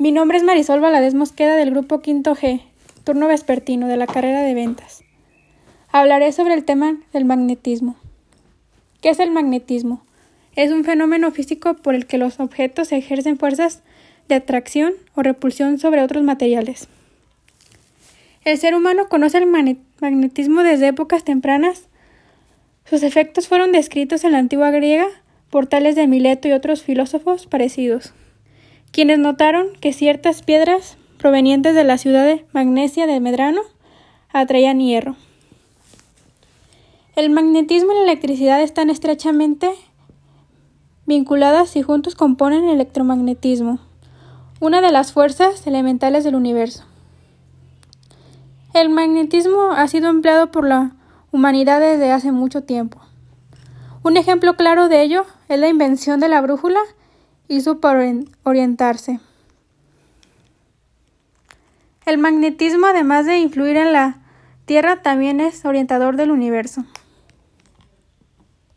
Mi nombre es Marisol Valadez Mosqueda del grupo Quinto G, turno vespertino de la carrera de ventas. Hablaré sobre el tema del magnetismo. ¿Qué es el magnetismo? Es un fenómeno físico por el que los objetos ejercen fuerzas de atracción o repulsión sobre otros materiales. El ser humano conoce el magnetismo desde épocas tempranas. Sus efectos fueron descritos en la antigua griega por tales de Mileto y otros filósofos parecidos quienes notaron que ciertas piedras provenientes de la ciudad de Magnesia de Medrano atraían hierro. El magnetismo y la electricidad están estrechamente vinculadas y juntos componen el electromagnetismo, una de las fuerzas elementales del universo. El magnetismo ha sido empleado por la humanidad desde hace mucho tiempo. Un ejemplo claro de ello es la invención de la brújula hizo para orientarse. El magnetismo, además de influir en la Tierra, también es orientador del universo.